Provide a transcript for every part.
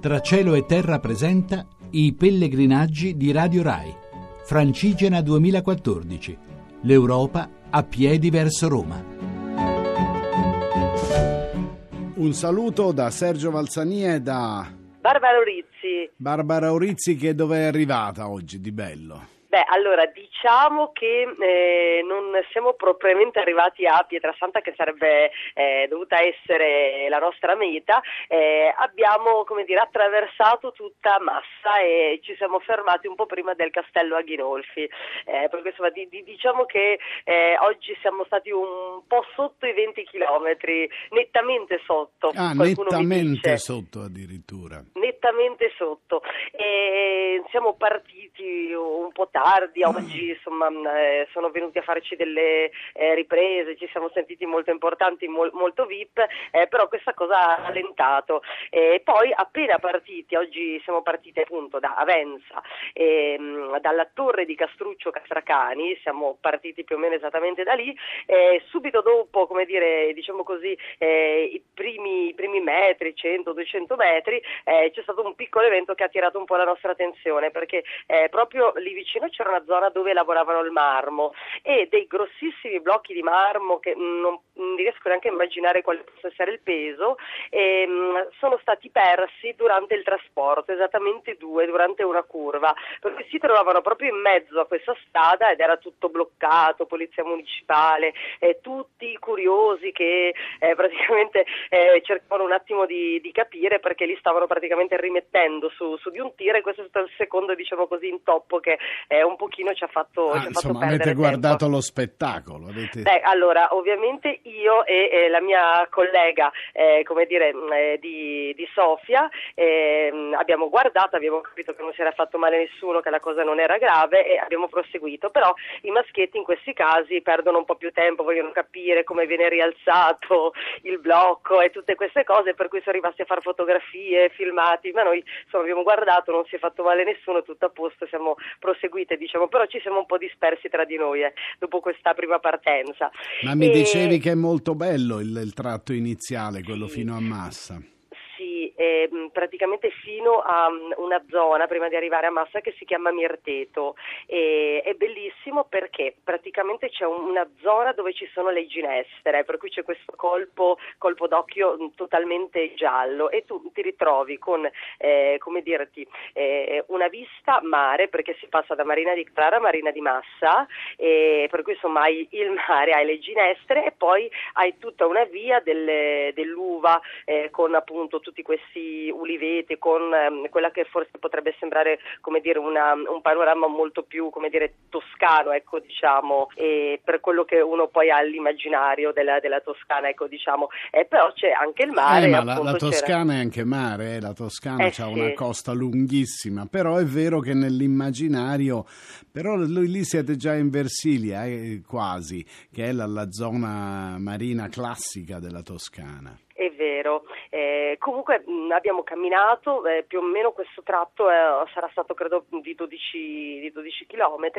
Tra cielo e terra presenta i pellegrinaggi di Radio Rai. Francigena 2014. L'Europa a piedi verso Roma. Un saluto da Sergio Valsania e da Barbara Orizzi. Barbara Orizzi che dove è arrivata oggi di bello? Beh, allora diciamo che eh, non siamo propriamente arrivati a Pietrasanta, che sarebbe eh, dovuta essere la nostra meta. Eh, abbiamo, come dire, attraversato tutta Massa e ci siamo fermati un po' prima del castello Aghinolfi. Eh, perché insomma, di, di, diciamo che eh, oggi siamo stati un po' sotto i 20 km, nettamente sotto. Ah, nettamente sotto addirittura. Nettamente sotto. E siamo partiti un po' tardi tardi, oggi insomma eh, sono venuti a farci delle eh, riprese, ci siamo sentiti molto importanti, mol, molto VIP, eh, però questa cosa ha rallentato. E poi appena partiti, oggi siamo partiti appunto da Avenza, ehm, dalla torre di Castruccio Castracani, siamo partiti più o meno esattamente da lì, subito dopo, come dire, diciamo così, eh, i primi, i, primi, metri, 100-200 metri, eh, c'è stato un piccolo evento che ha attirato un po' la nostra attenzione, perché eh, proprio lì vicino c'era una zona dove lavoravano il marmo e dei grossissimi blocchi di marmo che non, non riesco neanche a immaginare quale possa essere il peso, ehm, sono stati persi durante il trasporto, esattamente due, durante una curva, perché si trovavano proprio in mezzo a questa strada ed era tutto bloccato, polizia municipale, eh, tutti curiosi che eh, praticamente eh, cercavano un attimo di, di, capire perché li stavano praticamente rimettendo su, su, di un tiro e questo è stato il secondo diciamo così intoppo che un pochino ci ha fatto, ah, ci ha insomma, fatto avete guardato tempo. lo spettacolo? Avete... Beh, allora, ovviamente io e, e la mia collega, eh, come dire, mm, eh, di, di, Sofia, eh, abbiamo guardato, abbiamo capito che non si era fatto male nessuno, che la cosa non era grave e abbiamo proseguito, però i maschietti in questi casi perdono un po' più tempo, vogliono capire come viene rialzato il blocco e tutte queste cose, per cui sono rimasti a fare fotografie, filmati, ma noi insomma, abbiamo guardato, non si è fatto male nessuno, tutto a posto, siamo proseguiti seguite, diciamo, però ci siamo un po' dispersi tra di noi eh, dopo questa prima partenza. Ma mi e... dicevi che è molto bello il, il tratto iniziale, quello sì. fino a Massa eh, praticamente fino a mm, una zona prima di arrivare a Massa che si chiama Mirteto. E, è bellissimo perché praticamente c'è una zona dove ci sono le ginestre, per cui c'è questo colpo, colpo d'occhio mm, totalmente giallo e tu ti ritrovi con, eh, come dirti, eh, una vista mare perché si passa da Marina di Clara a Marina di Massa, per cui insomma hai il mare, hai le ginestre e poi hai tutta una via delle, dell'uva eh, con appunto tutti questi questi uliveti con ehm, quella che forse potrebbe sembrare come dire una, un panorama molto più come dire toscano ecco diciamo e per quello che uno poi ha all'immaginario della, della Toscana ecco diciamo eh, però c'è anche il mare eh, ma la, la, Toscana c'era... è anche mare eh? la Toscana eh, ha sì. una costa lunghissima però è vero che nell'immaginario però lì siete già in Versilia eh, quasi che è la, la zona marina classica della Toscana vero. Eh, comunque mh, abbiamo camminato, eh, più o meno questo tratto eh, sarà stato credo di 12, di 12 km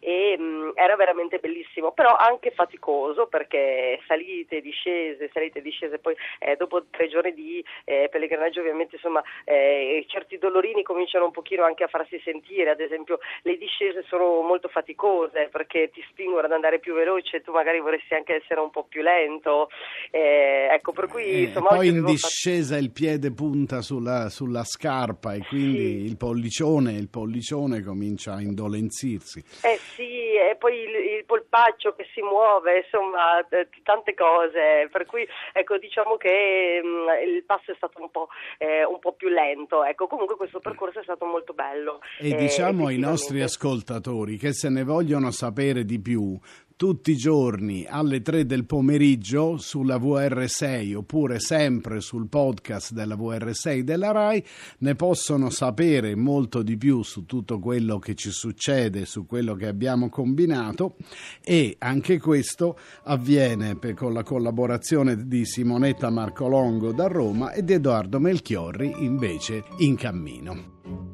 e mh, era veramente bellissimo, però anche faticoso perché salite, discese, salite, discese, poi eh, dopo tre giorni di eh, pellegrinaggio ovviamente insomma eh, certi dolorini cominciano un pochino anche a farsi sentire, ad esempio le discese sono molto faticose perché ti spingono ad andare più veloce, tu magari vorresti anche essere un po' più lento, ecco per cui insomma, poi in discesa fatto... il piede punta sulla, sulla scarpa e quindi sì. il, pollicione, il pollicione comincia a indolenzirsi. Eh sì, e poi il, il polpaccio che si muove, insomma, tante cose. Per cui ecco, diciamo che mh, mm, il passo è stato un po', eh, un po', più lento. Ecco, comunque questo percorso è stato molto bello. E eh, diciamo ai nostri ascoltatori che se ne vogliono sapere di più, tutti i giorni alle 3 del pomeriggio sulla VR6 oppure sempre sul podcast della VR6 della RAI ne possono sapere molto di più su tutto quello che ci succede, su quello che abbiamo combinato e anche questo avviene per, con la collaborazione di Simonetta Marcolongo da Roma e di Edoardo Melchiorri invece in cammino.